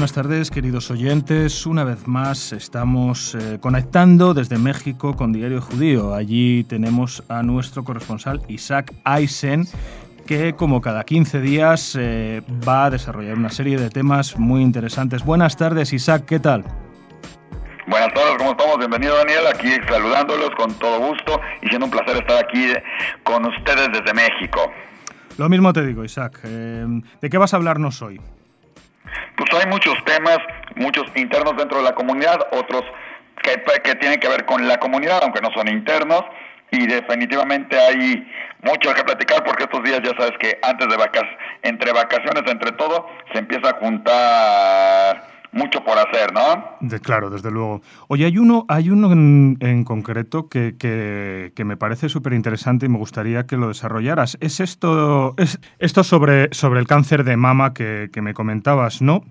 Buenas tardes, queridos oyentes. Una vez más estamos eh, conectando desde México con Diario Judío. Allí tenemos a nuestro corresponsal Isaac Eisen, que como cada 15 días eh, va a desarrollar una serie de temas muy interesantes. Buenas tardes, Isaac, ¿qué tal? Buenas tardes, ¿cómo estamos? Bienvenido Daniel, aquí saludándolos con todo gusto y siendo un placer estar aquí con ustedes desde México. Lo mismo te digo, Isaac. Eh, ¿De qué vas a hablarnos hoy? Pues hay muchos temas, muchos internos dentro de la comunidad, otros que, tienen que ver con la comunidad, aunque no son internos, y definitivamente hay mucho que platicar porque estos días ya sabes que antes de vacaciones, entre vacaciones, entre todo, se empieza a juntar mucho por hacer, ¿no? De, claro, desde luego. Oye, hay uno, hay uno en, concreto que, que, me parece súper interesante y me gustaría que lo desarrollaras. Es esto, es esto sobre, sobre el cáncer de mama que, que me comentabas, ¿no?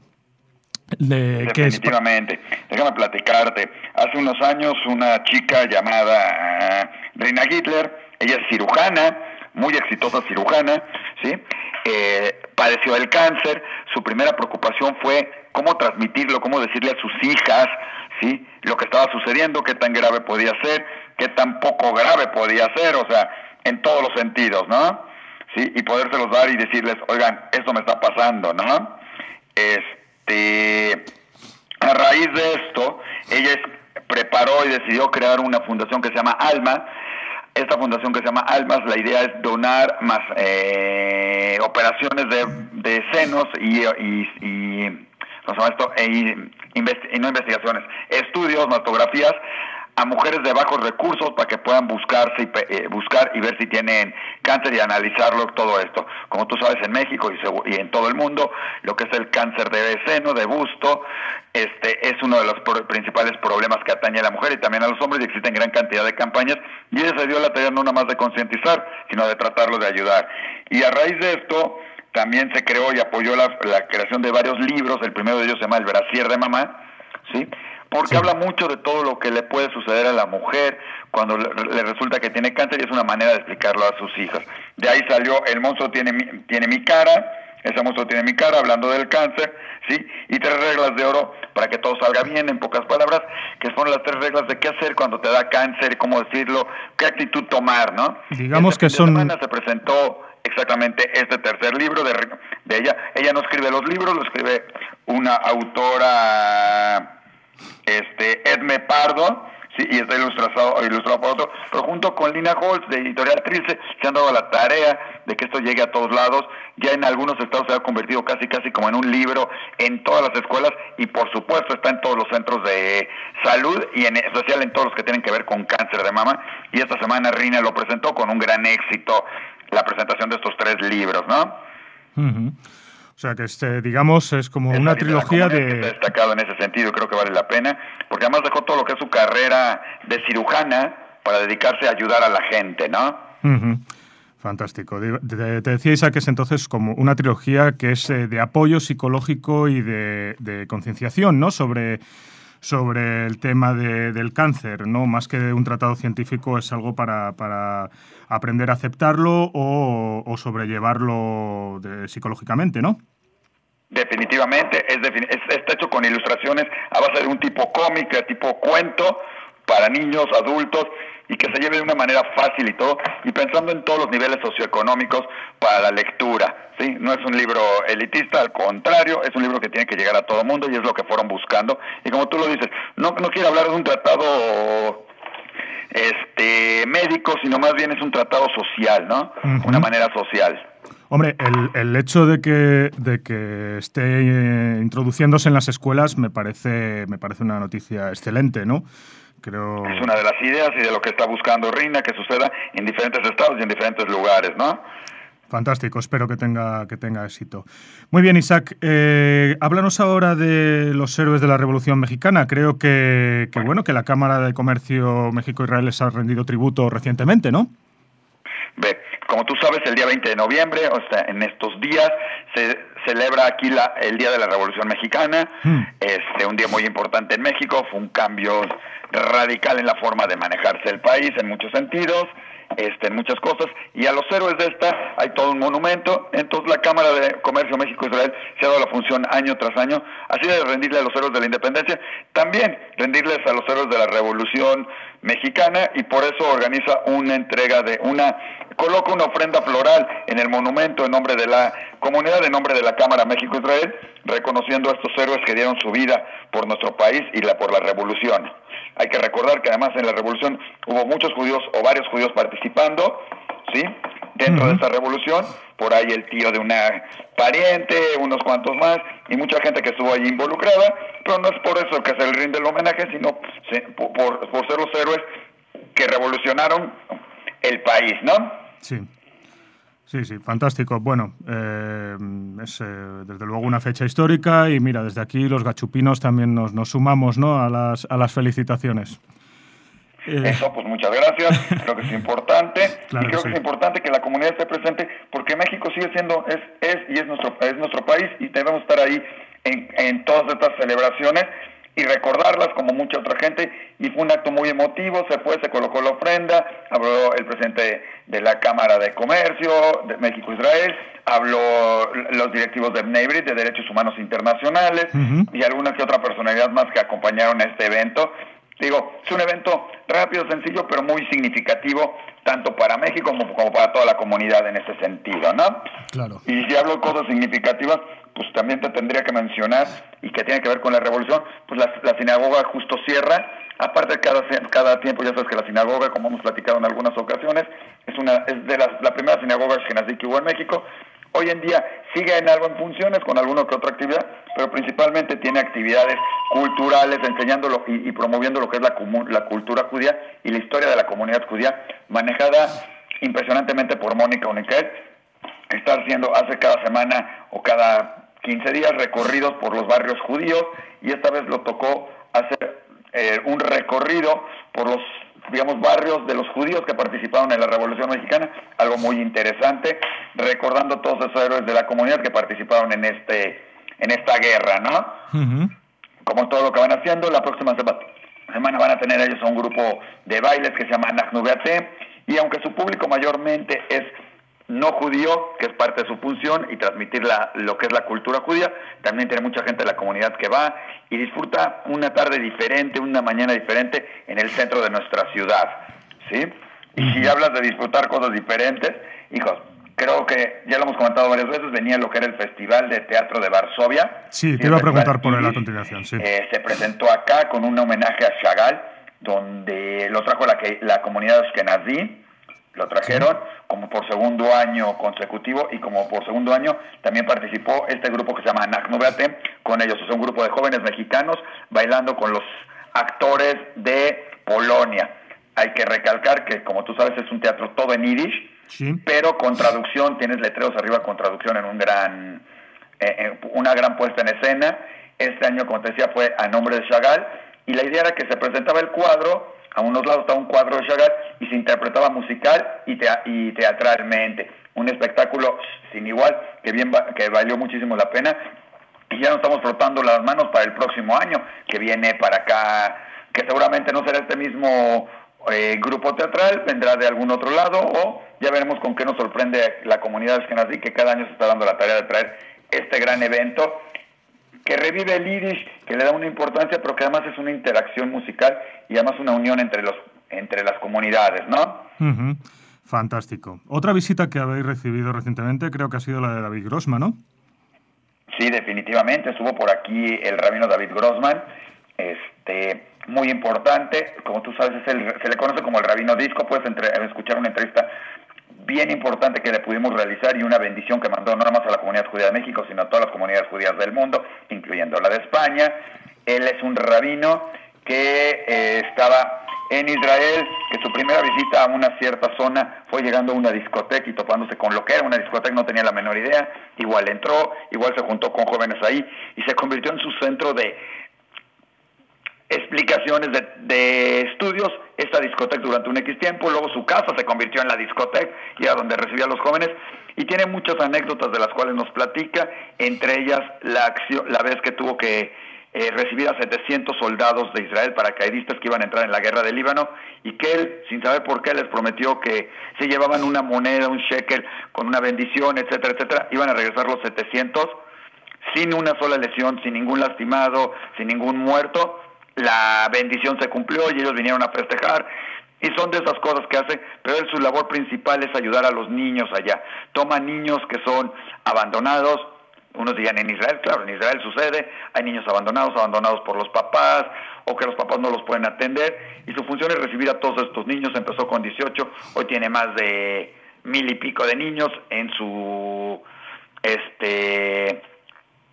Definitivamente. Déjame platicarte. Hace unos años una chica llamada uh, Reina Hitler, ella es cirujana, muy exitosa cirujana, ¿sí? Eh, padeció el cáncer. Su primera preocupación fue cómo transmitirlo, cómo decirle a sus hijas, ¿sí? Lo que estaba sucediendo, qué tan grave podía ser, qué tan poco grave podía ser, o sea, en todos los sentidos, ¿no? ¿Sí? Y podérselos dar y decirles, oigan, esto me está pasando, ¿no? Este, a raíz de esto, ella preparó y decidió crear una fundación que se llama Alma, esta fundación que se llama Almas, la idea es donar más eh, operaciones de, senos y, y esto? E, y no investigaciones, estudios, mastografías a mujeres de bajos recursos para que puedan buscarse y, eh, buscar y ver si tienen cáncer y analizarlo todo esto. Como tú sabes, en México y, en todo el mundo, lo que es el cáncer de seno, de busto, este es uno de los principales problemas que atañe a la mujer y también a los hombres y existen gran cantidad de campañas y ella se dio la tarea no nada más de concientizar, sino de tratarlo de ayudar. Y a raíz de esto, también se creó y apoyó la, creación de varios libros, el primero de ellos se llama El Brasier de Mamá, ¿sí? Porque habla mucho de todo lo que le puede suceder a la mujer cuando le, resulta que tiene cáncer y es una manera de explicarlo a sus hijas. De ahí salió El monstruo tiene mi, tiene mi cara, ese monstruo tiene mi cara, hablando del cáncer, ¿sí? Y tres reglas de oro para que todo salga bien, en pocas palabras, que son las tres reglas de qué hacer cuando te da cáncer, cómo decirlo, qué actitud tomar, ¿no? Digamos este que son... Semana se presentó exactamente este tercer libro de, ella. Ella no escribe los libros, lo escribe una autora, este, Edme Pardo, sí, y está ilustrado, ilustrado por otro, pero junto con Lina Holtz de Editorial Trilce se han dado la tarea de que esto llegue a todos lados. Ya en algunos estados se ha convertido casi casi como en un libro en todas las escuelas y por supuesto está en todos los centros de salud y en especial en todos los que tienen que ver con cáncer de mama. Y esta semana Rina lo presentó con un gran éxito la presentación de estos tres libros, ¿no? O sea que este, digamos, es como una trilogía de... Destacado en ese sentido, creo que vale la pena, porque además dejó todo lo que es su carrera de cirujana para dedicarse a ayudar a la gente, ¿no? Fantástico. Te, decía Isa que es entonces como una trilogía que es eh, de apoyo psicológico y de, de concienciación, ¿no? Sobre sobre el tema de, del cáncer, ¿no? Más que un tratado científico es algo para, para aprender a aceptarlo o, o sobrellevarlo psicológicamente, ¿no? Definitivamente, es, está hecho con ilustraciones a base de un tipo cómic, de tipo cuento, para niños, adultos, y que se lleve de una manera fácil y todo, y pensando en todos los niveles socioeconómicos para la lectura. ¿sí? No es un libro elitista, al contrario, es un libro que tiene que llegar a todo el mundo y es lo que fueron buscando. Y como tú lo dices, no, no quiero hablar de un tratado este médico, sino más bien es un tratado social, ¿no? Una manera social. Hombre, el, el, hecho de que, de que esté eh, introduciéndose en las escuelas me parece, me parece una noticia excelente, ¿no? Es una de las ideas y de lo que está buscando Rina que suceda en diferentes estados y en diferentes lugares, ¿no? Fantástico, espero que tenga, que tenga éxito. Muy bien, Isaac, eh, háblanos ahora de los héroes de la Revolución Mexicana. Creo que, que bueno, que la Cámara de Comercio México-Israel les ha rendido tributo recientemente, ¿no? Ve, como tú sabes, el día 20 de noviembre, o sea, en estos días, se celebra aquí la, el Día de la Revolución Mexicana, hmm. este, un día muy importante en México, fue un cambio radical en la forma de manejarse el país en muchos sentidos. Este, en muchas cosas, y a los héroes de esta hay todo un monumento, entonces la Cámara de Comercio México-Israel se ha dado la función año tras año, así de rendirle a los héroes de la independencia, también rendirles a los héroes de la Revolución Mexicana, y por eso organiza una entrega de una, coloca una ofrenda floral en el monumento en nombre de la comunidad, en nombre de la Cámara México-Israel, reconociendo a estos héroes que dieron su vida por nuestro país y la, por la revolución. Hay que recordar que además en la revolución hubo muchos judíos o varios judíos participando, ¿sí? Dentro de esta revolución, por ahí el tío de una pariente, unos cuantos más, y mucha gente que estuvo allí involucrada, pero no es por eso que se le rinde el homenaje, sino por, por ser los héroes que revolucionaron el país, ¿no? Sí. Sí, sí, fantástico. Bueno, eh, es eh, desde luego una fecha histórica y mira, desde aquí los gachupinos también nos, nos sumamos ¿no? a, las, a las felicitaciones. Eh, Eso, pues muchas gracias. creo que es importante. y creo que, es importante que la comunidad esté presente porque México sigue siendo, es, es y es nuestro, es nuestro país y debemos estar ahí en, en todas estas celebraciones y recordarlas como mucha otra gente y fue un acto muy emotivo, se fue, se colocó la ofrenda, habló el presidente de la Cámara de Comercio de México-Israel, habló los directivos de Bnei de Derechos Humanos Internacionales y alguna que otra personalidad más que acompañaron a este evento. Digo, es un evento rápido, sencillo, pero muy significativo, tanto para México como, como para toda la comunidad en ese sentido, ¿no? Claro. Y si hablo de cosas significativas, pues también te tendría que mencionar, y que tiene que ver con la revolución, pues la, sinagoga justo cierra, aparte cada, cada tiempo, ya sabes que la sinagoga, como hemos platicado en algunas ocasiones, es una es de las, la primera sinagoga que hubo en México, hoy en día sigue en algo en funciones, con alguna que otra actividad, pero principalmente tiene actividades culturales, enseñándolo y, y promoviendo lo que es la, la cultura judía y la historia de la comunidad judía, manejada impresionantemente por Mónica Uniquet, está haciendo, hace cada semana o cada 15 días recorridos por los barrios judíos y esta vez lo tocó hacer eh, un recorrido por los digamos barrios de los judíos que participaron en la Revolución Mexicana, algo muy interesante, recordando todos esos héroes de la comunidad que participaron en este en esta guerra, ¿no? Como todo lo que van haciendo, la próxima semana van a tener ellos un grupo de bailes que se llama Nachnubeate y aunque su público mayormente es no judío, que es parte de su función, y transmitir la, lo que es la cultura judía. También tiene mucha gente de la comunidad que va y disfruta una tarde diferente, una mañana diferente en el centro de nuestra ciudad. ¿sí? Y si hablas de disfrutar cosas diferentes, hijos, creo que ya lo hemos comentado varias veces, venía lo que era el Festival de Teatro de Varsovia. Sí, te iba a preguntar por la continuación. Sí. Eh, se presentó acá con un homenaje a Chagall, donde lo trajo la, la comunidad Ashkenazí lo trajeron como por segundo año consecutivo y como por segundo año también participó este grupo que se llama Anacnoveate con ellos. Es un grupo de jóvenes mexicanos bailando con los actores de Polonia. Hay que recalcar que, como tú sabes, es un teatro todo en yiddish, pero con traducción, tienes letreros arriba con traducción en un gran, eh, eh, una gran puesta en escena. Este año, como te decía, fue a nombre de Chagall y la idea era que se presentaba el cuadro a unos lados estaba un cuadro de Chagall y se interpretaba musical y, teatralmente. Un espectáculo sin igual que, bien que valió muchísimo la pena. Y ya nos estamos frotando las manos para el próximo año que viene para acá, que seguramente no será este mismo eh, grupo teatral, vendrá de algún otro lado o ya veremos con qué nos sorprende la comunidad así que cada año se está dando la tarea de traer este gran evento que revive el Yiddish, que le da una importancia, pero que además es una interacción musical y además una unión entre, los, entre las comunidades, ¿no? Fantástico. Otra visita que habéis recibido recientemente creo que ha sido la de David Grossman, ¿no? Sí, definitivamente. Estuvo por aquí el rabino David Grossman, este, muy importante. Como tú sabes, se le conoce como el rabino disco. Puedes escuchar una entrevista bien importante que le pudimos realizar y una bendición que mandó no nada más a la comunidad judía de México, sino a todas las comunidades judías del mundo, incluyendo la de España. Él es un rabino que eh, estaba en Israel, que su primera visita a una cierta zona fue llegando a una discoteca y topándose con lo que era una discoteca, no tenía la menor idea, igual entró, igual se juntó con jóvenes ahí y se convirtió en su centro de explicaciones de, estudios, esta discoteca durante un X tiempo, luego su casa se convirtió en la discoteca y a donde recibía a los jóvenes y tiene muchas anécdotas de las cuales nos platica, entre ellas la acción, la vez que tuvo que eh, recibir a 700 soldados de Israel paracaidistas que iban a entrar en la guerra del Líbano y que él, sin saber por qué, les prometió que si llevaban una moneda, un shekel, con una bendición, etcétera, etcétera, iban a regresar los 700 sin una sola lesión, sin ningún lastimado, sin ningún muerto. La bendición se cumplió y ellos vinieron a festejar. Y son de esas cosas que hace, pero él, su labor principal es ayudar a los niños allá. Toma niños que son abandonados, unos dirían en Israel, claro, en Israel sucede, hay niños abandonados, abandonados por los papás, o que los papás no los pueden atender, y su función es recibir a todos estos niños, empezó con 18, hoy tiene más de mil y pico de niños en su este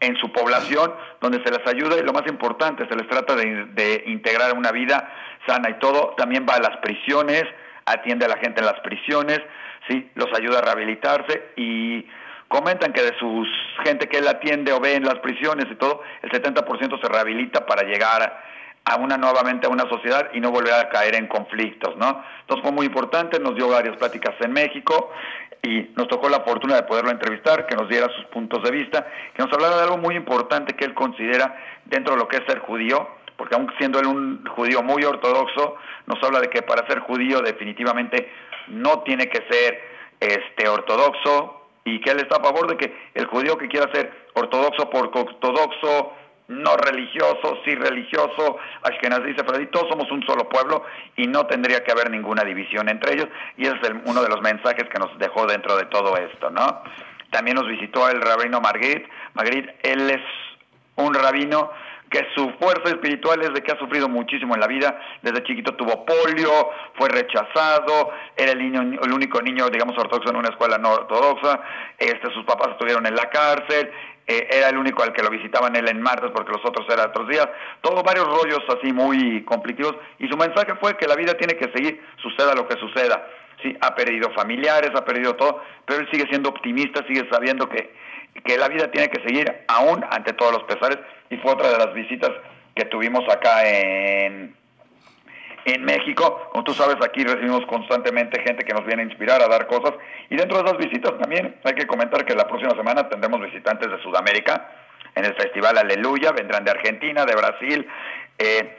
en su población donde se les ayuda y lo más importante, se les trata de, de integrar una vida sana y todo, también va a las prisiones, atiende a la gente en las prisiones, sí, los ayuda a rehabilitarse y Comentan que de sus gente que él atiende o ve en las prisiones y todo, el 70% se rehabilita para llegar a una nuevamente a una sociedad y no volver a caer en conflictos, ¿no? Entonces fue muy importante, nos dio varias pláticas en México y nos tocó la fortuna de poderlo entrevistar, que nos diera sus puntos de vista, que nos hablara de algo muy importante que él considera dentro de lo que es ser judío, porque aun siendo él un judío muy ortodoxo, nos habla de que para ser judío definitivamente no tiene que ser este ortodoxo, y que él está a favor de que el judío que quiera ser ortodoxo por ortodoxo, no religioso, sí religioso, Ashkenazí, Sefradí, todos somos un solo pueblo y no tendría que haber ninguna división entre ellos y ese es uno de los mensajes que nos dejó dentro de todo esto, ¿no? También nos visitó el rabino Margrit, Margrit, él es un rabino que su fuerza espiritual es de que ha sufrido muchísimo en la vida, desde chiquito tuvo polio, fue rechazado, era el niño, el único niño, digamos, ortodoxo en una escuela no ortodoxa, este, sus papás estuvieron en la cárcel, eh, era el único al que lo visitaban él en martes porque los otros eran otros días, todos varios rollos así muy complicados, y su mensaje fue que la vida tiene que seguir, suceda lo que suceda. Sí, ha perdido familiares, ha perdido todo, pero él sigue siendo optimista, sigue sabiendo que que la vida tiene que seguir aún ante todos los pesares. Y fue otra de las visitas que tuvimos acá en, en México. Como tú sabes, aquí recibimos constantemente gente que nos viene a inspirar a dar cosas y dentro de esas visitas también hay que comentar que la próxima semana tendremos visitantes de Sudamérica en el Festival Aleluya, vendrán de Argentina, de Brasil. Eh,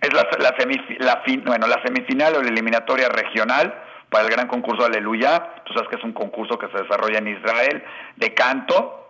es la, la, la, bueno, la semifinal o la eliminatoria regional para el gran concurso Aleluya. Tú sabes que es un concurso que se desarrolla en Israel de canto.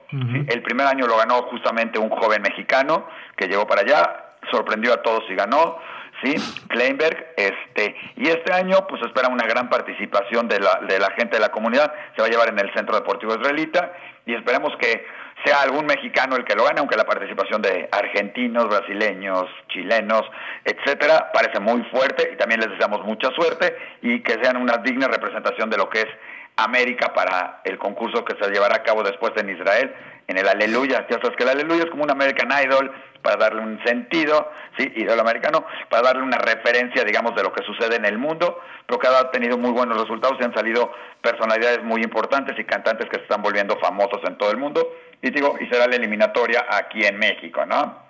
El primer año lo ganó justamente un joven mexicano que llegó para allá, sorprendió a todos y ganó. ¿Sí? Kleinberg, este, y este año pues espera una gran participación de la, de la gente de la comunidad, se va a llevar en el Centro Deportivo Israelita y esperemos que sea algún mexicano el que lo gane, aunque la participación de argentinos, brasileños, chilenos, etcétera, parece muy fuerte y también les deseamos mucha suerte y que sean una digna representación de lo que es América para el concurso que se llevará a cabo después en Israel, en el Aleluya. Ya sabes que el Aleluya es como un American Idol para darle un sentido, sí, idol americano, para darle una referencia, digamos, de lo que sucede en el mundo, pero que ha tenido muy buenos resultados y han salido personalidades muy importantes y cantantes que se están volviendo famosos en todo el mundo y digo, y será la eliminatoria aquí en México, ¿no?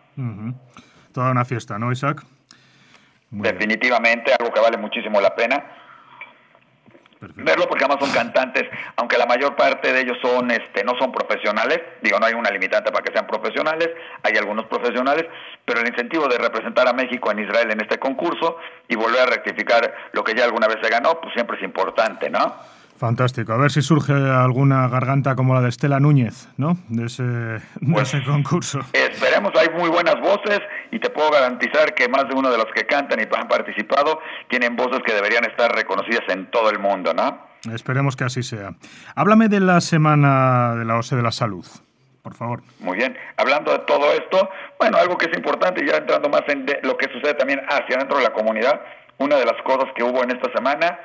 Toda una fiesta, ¿no, Isaac? Definitivamente, algo que vale muchísimo la pena. Verlo porque además son cantantes, aunque la mayor parte de ellos son, este, no son profesionales, digo, no hay una limitante para que sean profesionales, hay algunos profesionales, pero el incentivo de representar a México en Israel en este concurso y volver a rectificar lo que ya alguna vez se ganó, pues siempre es importante, ¿no? Fantástico. A ver si surge alguna garganta como la de Estela Núñez, ¿no? De ese, pues, concurso. Esperemos, hay muy buenas voces y te puedo garantizar que más de uno de los que cantan y han participado tienen voces que deberían estar reconocidas en todo el mundo, ¿no? Esperemos que así sea. Háblame de la semana de la OSE de la Salud por favor. Muy bien. Hablando de todo esto, bueno, algo que es importante, ya entrando más en lo que sucede también hacia dentro de la comunidad, una de las cosas que hubo en esta semana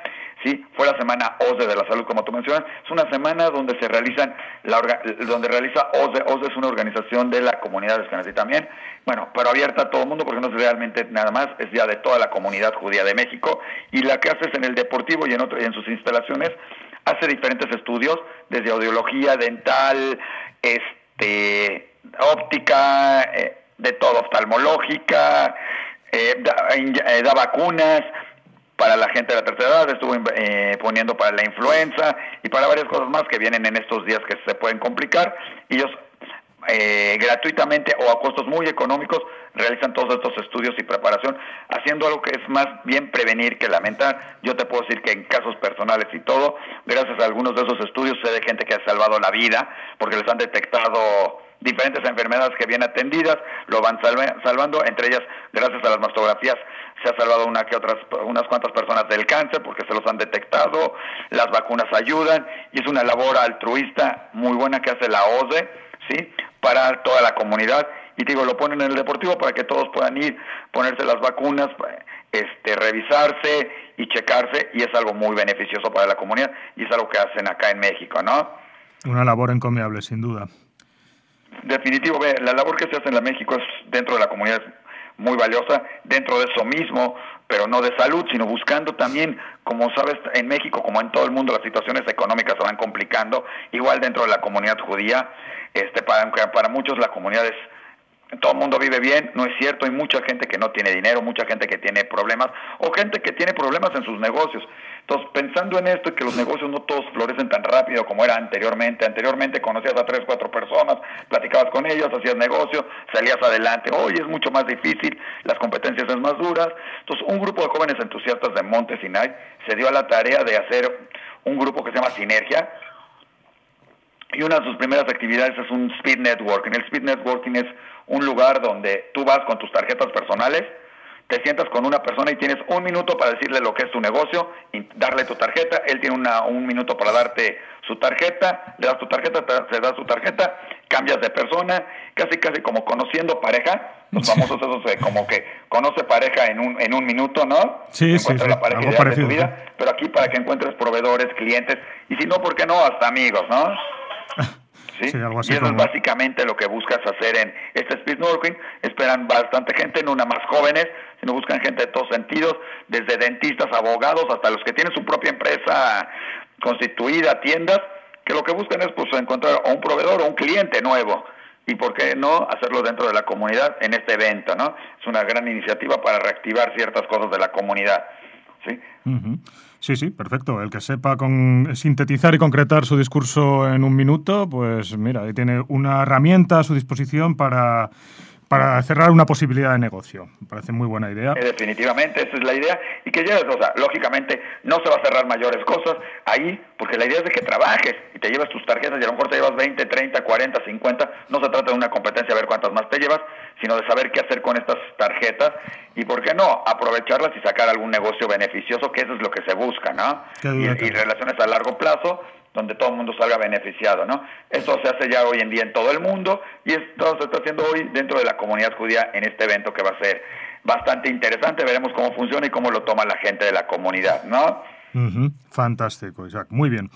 ¿sí? Fue la semana OSDE de la salud, como tú mencionas. Es una semana donde se realizan, la donde realiza OSDE. OSDE es una organización de la comunidad de también. Bueno, pero abierta a todo el mundo porque no es realmente nada más, es ya de toda la comunidad judía de México. Y la que hace es en el deportivo y en, otro, y en sus instalaciones, hace diferentes estudios, desde audiología, dental, este, óptica, eh, de todo, oftalmológica, eh, eh, da vacunas, para la gente de la tercera edad, estuvo eh, poniendo para la influenza y para varias cosas más que vienen en estos días que se pueden complicar. Y ellos eh, gratuitamente o a costos muy económicos realizan todos estos estudios y preparación, haciendo algo que es más bien prevenir que lamentar. Yo te puedo decir que en casos personales y todo, gracias a algunos de esos estudios sé de gente que ha salvado la vida porque les han detectado diferentes enfermedades que bien atendidas lo van salvando, entre ellas, gracias a las mastografías, se ha salvado una que otras, unas cuantas personas del cáncer porque se los han detectado, las vacunas ayudan y es una labor altruista muy buena que hace la OSDE, ¿sí? Para toda la comunidad y digo, lo ponen en el deportivo para que todos puedan ir, ponerse las vacunas, este, revisarse y checarse y es algo muy beneficioso para la comunidad y es algo que hacen acá en México, ¿no? Una labor encomiable, sin duda. Definitivo, la labor que se hace en la México es dentro de la comunidad muy valiosa, dentro de eso mismo, pero no de salud, sino buscando también, como sabes, en México, como en todo el mundo, las situaciones económicas se van complicando, igual dentro de la comunidad judía, este, para, para muchos la comunidad es todo el mundo vive bien, no es cierto, hay mucha gente que no tiene dinero, mucha gente que tiene problemas o gente que tiene problemas en sus negocios. Entonces, pensando en esto y que los negocios no todos florecen tan rápido como era anteriormente, anteriormente conocías a tres, cuatro personas, platicabas con ellos, hacías negocio, salías adelante, hoy es mucho más difícil, las competencias son más duras. Entonces, un grupo de jóvenes entusiastas de Monte Sinai se dio a la tarea de hacer un grupo que se llama Sinergia, y una de sus primeras actividades es un speed networking. El speed networking es un lugar donde tú vas con tus tarjetas personales, te sientas con una persona y tienes un minuto para decirle lo que es tu negocio, y darle tu tarjeta, él tiene una, un minuto para darte su tarjeta, le das tu tarjeta, se da su tarjeta, cambias de persona, casi casi como conociendo pareja, los famosos esos como que conoce pareja en un, en un minuto, ¿no? Sí, sí, sí, la pareja de tu vida, pero aquí para que encuentres proveedores, clientes, y si no, ¿por qué no? Hasta amigos, ¿no? ¿sí? y eso es básicamente lo que buscas hacer en este Speed Networking. Esperan bastante gente, no una más jóvenes, sino buscan gente de todos sentidos, desde dentistas, abogados, hasta los que tienen su propia empresa constituida, tiendas, que lo que buscan es pues encontrar un proveedor o un cliente nuevo y por qué no hacerlo dentro de la comunidad en este evento, ¿no? Es una gran iniciativa para reactivar ciertas cosas de la comunidad, ¿sí? Sí, sí, perfecto. El que sepa con, sintetizar y concretar su discurso en un minuto, pues mira, ahí tiene una herramienta a su disposición para para cerrar una posibilidad de negocio. Me parece muy buena idea. Eh, definitivamente, esa es la idea. Y que lleves, o sea, lógicamente no se va a cerrar mayores cosas ahí, porque la idea es de que trabajes y te llevas tus tarjetas y a lo mejor te llevas 20, 30, 40, 50. No se trata de una competencia a ver cuántas más te llevas, sino de saber qué hacer con estas tarjetas y, ¿por qué no?, aprovecharlas y sacar algún negocio beneficioso, que eso es lo que se busca, ¿no? Y, y relaciones a largo plazo donde todo el mundo salga beneficiado, ¿no? Esto se hace ya hoy en día en todo el mundo y esto se está haciendo hoy dentro de la comunidad judía en este evento que va a ser bastante interesante. Veremos cómo funciona y cómo lo toma la gente de la comunidad, ¿no? Fantástico, Isaac. Muy bien.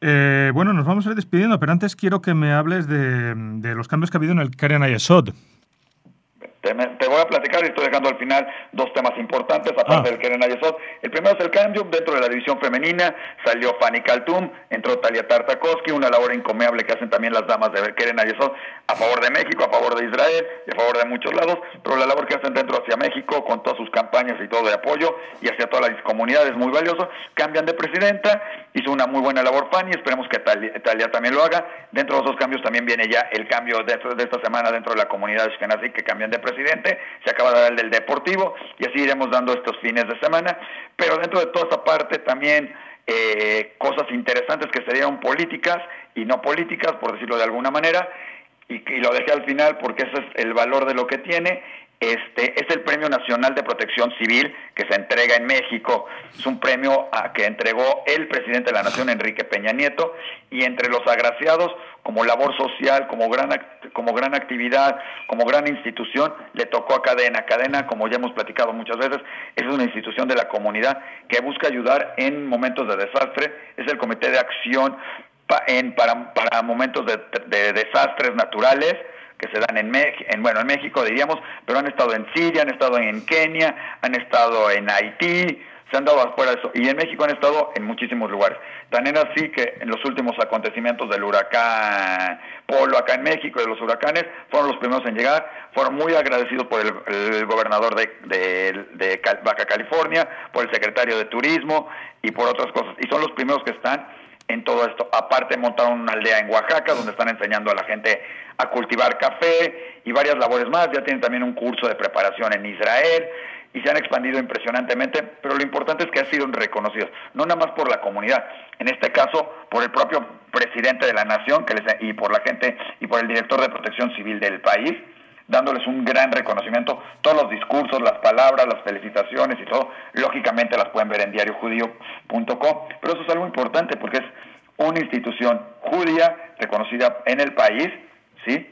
Eh, bueno, nos vamos a ir despidiendo, pero antes quiero que me hables de, los cambios que ha habido en el Keren Ayesod. Te, voy a platicar y estoy dejando al final dos temas importantes, aparte ah. del Keren Ayesod. El primero es el cambio dentro de la división femenina. Salió Fanny Kaltum, entró Talia Tartakovsky, una labor encomiable que hacen también las damas de Keren Ayesod a favor de México, a favor de Israel y a favor de muchos lados. Pero la labor que hacen dentro hacia México, con todas sus campañas y todo de apoyo y hacia todas las comunidades, muy valioso. Cambian de presidenta, hizo una muy buena labor Fanny, esperemos que Talia, también lo haga. Dentro de esos cambios también viene ya el cambio de, de esta semana dentro de la comunidad de Ashkenazi que cambian de presidenta presidente, se acaba de dar el del deportivo y así iremos dando estos fines de semana, pero dentro de toda esta parte también eh, cosas interesantes que serían políticas y no políticas, por decirlo de alguna manera, y, y, lo dejé al final porque ese es el valor de lo que tiene, este es el Premio Nacional de Protección Civil que se entrega en México. Es un premio a, que entregó el presidente de la Nación, Enrique Peña Nieto, y entre los agraciados, como labor social, como gran, como gran actividad, como gran institución, le tocó a Cadena. Cadena, como ya hemos platicado muchas veces, es una institución de la comunidad que busca ayudar en momentos de desastre. Es el Comité de Acción en, para momentos de desastres naturales que se dan en, en, bueno, en México, diríamos, pero han estado en Siria, han estado en Kenia, han estado en Haití, se han dado afuera de eso, y en México han estado en muchísimos lugares. Tan era así que en los últimos acontecimientos del huracán Polo acá en México, de los huracanes, fueron los primeros en llegar, fueron muy agradecidos por el, gobernador de, de Baja California, por el secretario de Turismo y por otras cosas, y son los primeros que están en todo esto. Aparte montaron una aldea en Oaxaca donde están enseñando a la gente a cultivar café y varias labores más. Ya tienen también un curso de preparación en Israel y se han expandido impresionantemente, pero lo importante es que han sido reconocidos, no nada más por la comunidad, en este caso por el propio presidente de la nación que les, y por la gente y por el director de protección civil del país, dándoles un gran reconocimiento. Todos los discursos, las palabras, las felicitaciones y todo, lógicamente las pueden ver en diariojudío.com, pero eso es algo importante porque es una institución judía reconocida en el país, ¿sí?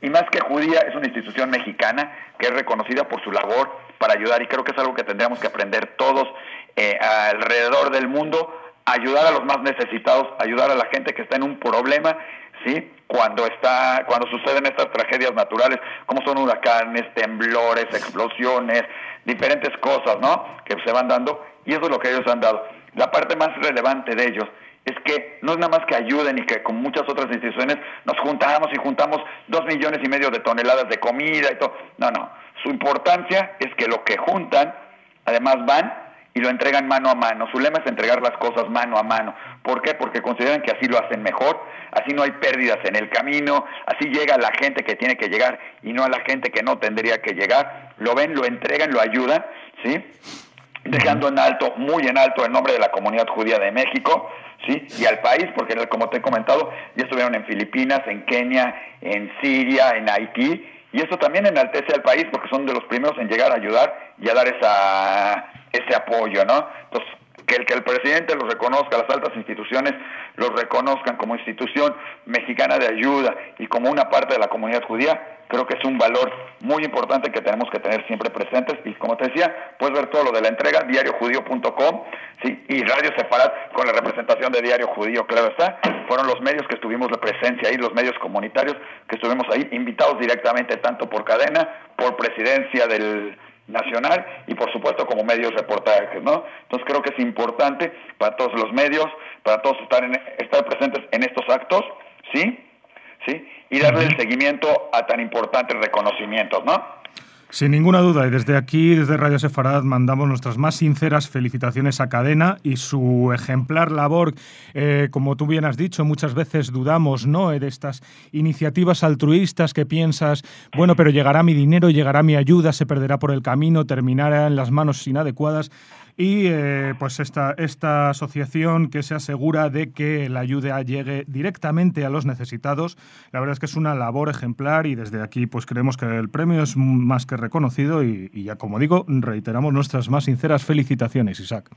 Y más que judía, es una institución mexicana que es reconocida por su labor para ayudar y creo que es algo que tendríamos que aprender todos eh, alrededor del mundo, ayudar a los más necesitados, ayudar a la gente que está en un problema, ¿sí? Cuando está cuando suceden estas tragedias naturales, como son huracanes, temblores, explosiones, diferentes cosas, ¿no? Que se van dando y eso es lo que ellos han dado. La parte más relevante de ellos es que no es nada más que ayuden y que con muchas otras instituciones nos juntamos y juntamos dos millones y medio de toneladas de comida y todo. No, no. Su importancia es que lo que juntan, además van y lo entregan mano a mano. Su lema es entregar las cosas mano a mano. ¿Por qué? Porque consideran que así lo hacen mejor, así no hay pérdidas en el camino, así llega la gente que tiene que llegar y no a la gente que no tendría que llegar. Lo ven, lo entregan, lo ayudan, ¿sí? Dejando en alto, muy en alto, el nombre de la comunidad judía de México, ¿sí? Y al país, porque como te he comentado, ya estuvieron en Filipinas, en Kenia, en Siria, en Haití, y eso también enaltece al país porque son de los primeros en llegar a ayudar y a dar esa, ese apoyo, ¿no? Entonces, que el que el presidente los reconozca, las altas instituciones los reconozcan como institución mexicana de ayuda y como una parte de la comunidad judía, creo que es un valor muy importante que tenemos que tener siempre presentes. Y como te decía, puedes ver todo lo de la entrega, diariojudío.com, ¿sí? y Radio Separat con la representación de Diario Judío, claro está. Fueron los medios que estuvimos de presencia ahí, los medios comunitarios que estuvimos ahí, invitados directamente tanto por cadena, por presidencia del nacional y por supuesto como medios reportajes, ¿no? Entonces creo que es importante para todos los medios, para todos estar, en, estar presentes en estos actos, ¿sí? ¿Sí? y darle el seguimiento a tan importantes reconocimientos, ¿no? Sin ninguna duda, y desde aquí, desde Radio Sefarad, mandamos nuestras más sinceras felicitaciones a Cadena y su ejemplar labor. Eh, como tú bien has dicho, muchas veces dudamos ¿no? de estas iniciativas altruistas que piensas, bueno, pero llegará mi dinero, llegará mi ayuda, se perderá por el camino, terminará en las manos inadecuadas y eh, pues esta, esta asociación que se asegura de que la ayuda llegue directamente a los necesitados. La verdad es que es una labor ejemplar y desde aquí pues creemos que el premio es más que reconocido y, ya como digo, reiteramos nuestras más sinceras felicitaciones, Isaac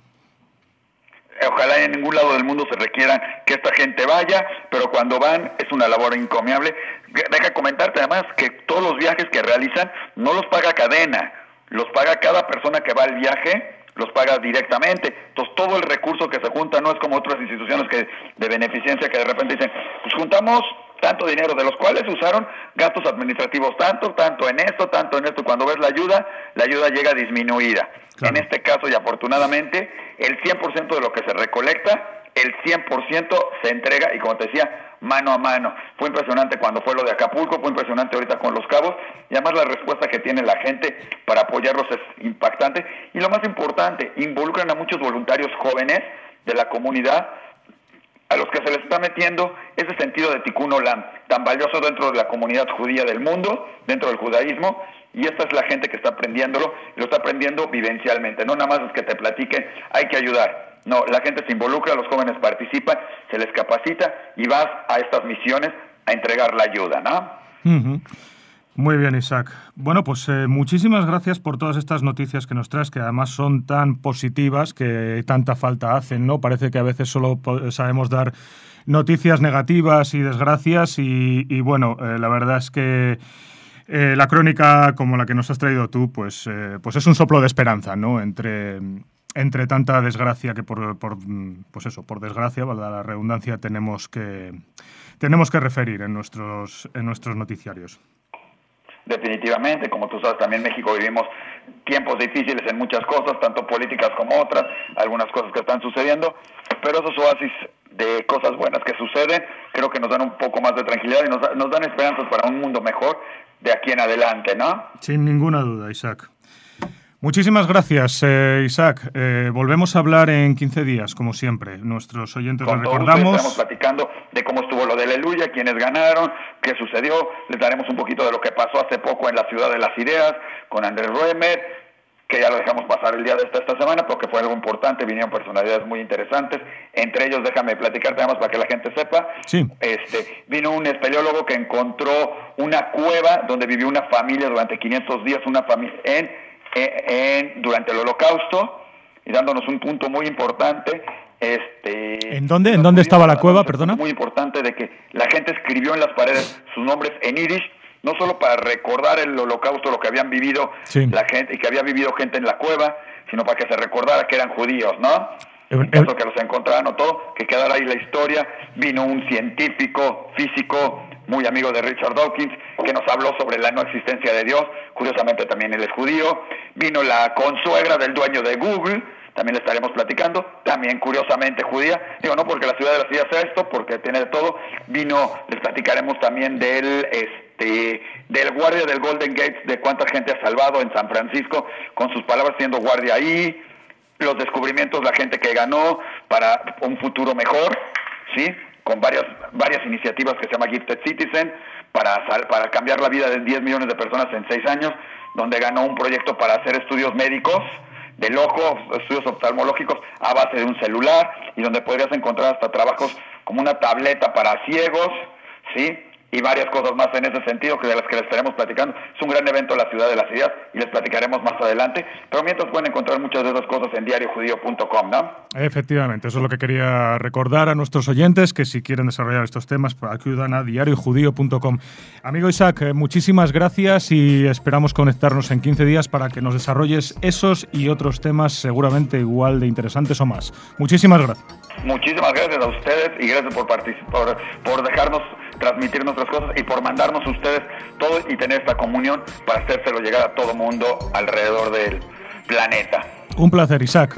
ojalá en ningún lado del mundo se requiera que esta gente vaya, pero cuando van es una labor encomiable. Deja comentarte además que todos los viajes que realizan no los paga cadena, los paga cada persona que va al viaje los paga directamente. Entonces, todo el recurso que se junta no es como otras instituciones que de beneficencia que de repente dicen, pues juntamos tanto dinero, de los cuales usaron gastos administrativos tanto, tanto en esto, tanto en esto. Cuando ves la ayuda, la ayuda llega disminuida. En este caso, y afortunadamente, el 100% de lo que se recolecta, el 100% se entrega, y como te decía, mano a mano. Fue impresionante cuando fue lo de Acapulco, fue impresionante ahorita con los cabos, y además la respuesta que tiene la gente para apoyarlos es impactante. Y lo más importante, involucran a muchos voluntarios jóvenes de la comunidad a los que se les está metiendo ese sentido de tikkun olam, tan valioso dentro de la comunidad judía del mundo, dentro del judaísmo, y esta es la gente que está aprendiéndolo, lo está aprendiendo vivencialmente, no nada más es que te platiquen, hay que ayudar, no, la gente se involucra, los jóvenes participan, se les capacita y vas a estas misiones a entregar la ayuda, ¿no? Muy bien, Isaac. Bueno, pues eh, muchísimas gracias por todas estas noticias que nos traes, que además son tan positivas que tanta falta hacen, ¿no? Parece que a veces solo sabemos dar noticias negativas y desgracias y, bueno, eh, la verdad es que eh, la crónica como la que nos has traído tú, pues, pues es un soplo de esperanza, ¿no? Entre, entre tanta desgracia que por, pues eso, por desgracia, valga la redundancia, tenemos que, tenemos que referir en nuestros, en nuestros noticiarios. Definitivamente, como tú sabes, también en México vivimos tiempos difíciles en muchas cosas, tanto políticas como otras, algunas cosas que están sucediendo, pero esos oasis de cosas buenas que suceden creo que nos dan un poco más de tranquilidad y nos, nos dan esperanzas para un mundo mejor de aquí en adelante, ¿no? Sin ninguna duda, Isaac. Muchísimas gracias, eh, Isaac. Eh, volvemos a hablar en 15 días, como siempre. Nuestros oyentes Con les recordamos. Estamos platicando de cómo estuvo lo de Aleluya, quiénes ganaron, qué sucedió. Les daremos un poquito de lo que pasó hace poco en la Ciudad de las Ideas con Andrés Ruemer, que ya lo dejamos pasar el día de esta, esta semana porque fue algo importante, vinieron personalidades muy interesantes. Entre ellos, déjame platicarte además para que la gente sepa. Sí. Este, vino un espeleólogo que encontró una cueva donde vivió una familia durante 500 días, una familia en en, durante el holocausto y dándonos un punto muy importante. Este, ¿En dónde, ¿En dónde estaba la cueva, perdona? Muy importante de que la gente escribió en las paredes sus nombres en irish, no solo para recordar el holocausto, lo que habían vivido la gente y que había vivido gente en la cueva, sino para que se recordara que eran judíos, ¿no? En caso que los encontraran o todo, que quedara ahí la historia. Vino un científico, físico, muy amigo de Richard Dawkins, que nos habló sobre la no existencia de Dios, curiosamente también él es judío, vino la consuegra del dueño de Google, también le estaremos platicando, también curiosamente judía, digo no porque la ciudad de la ciudad sea esto, porque tiene de todo, vino, les platicaremos también del este del guardia del Golden Gates, de cuánta gente ha salvado en San Francisco, con sus palabras siendo guardia ahí, los descubrimientos, la gente que ganó para un futuro mejor, ¿sí? Con varias, varias iniciativas que se llama Gifted Citizen para, para cambiar la vida de 10 millones de personas en 6 años, donde ganó un proyecto para hacer estudios médicos del ojo, estudios oftalmológicos a base de un celular y donde podrías encontrar hasta trabajos como una tableta para ciegos, ¿sí? Y varias cosas más en ese sentido que de las que les estaremos platicando. Es un gran evento en la ciudad de las ideas y les platicaremos más adelante, pero mientras pueden encontrar muchas de esas cosas en diariojudío.com, ¿no? Efectivamente, eso es lo que quería recordar a nuestros oyentes, que si quieren desarrollar estos temas, pues acudan a diariojudío.com. Amigo Isaac, eh, muchísimas gracias y esperamos conectarnos en 15 días para que nos desarrolles esos y otros temas seguramente igual de interesantes o más. Muchísimas gracias. Muchísimas gracias a ustedes y gracias por participar, por dejarnos transmitir nuestras cosas y por mandarnos ustedes todo y tener esta comunión para hacérselo llegar a todo mundo alrededor del planeta. Un placer, Isaac.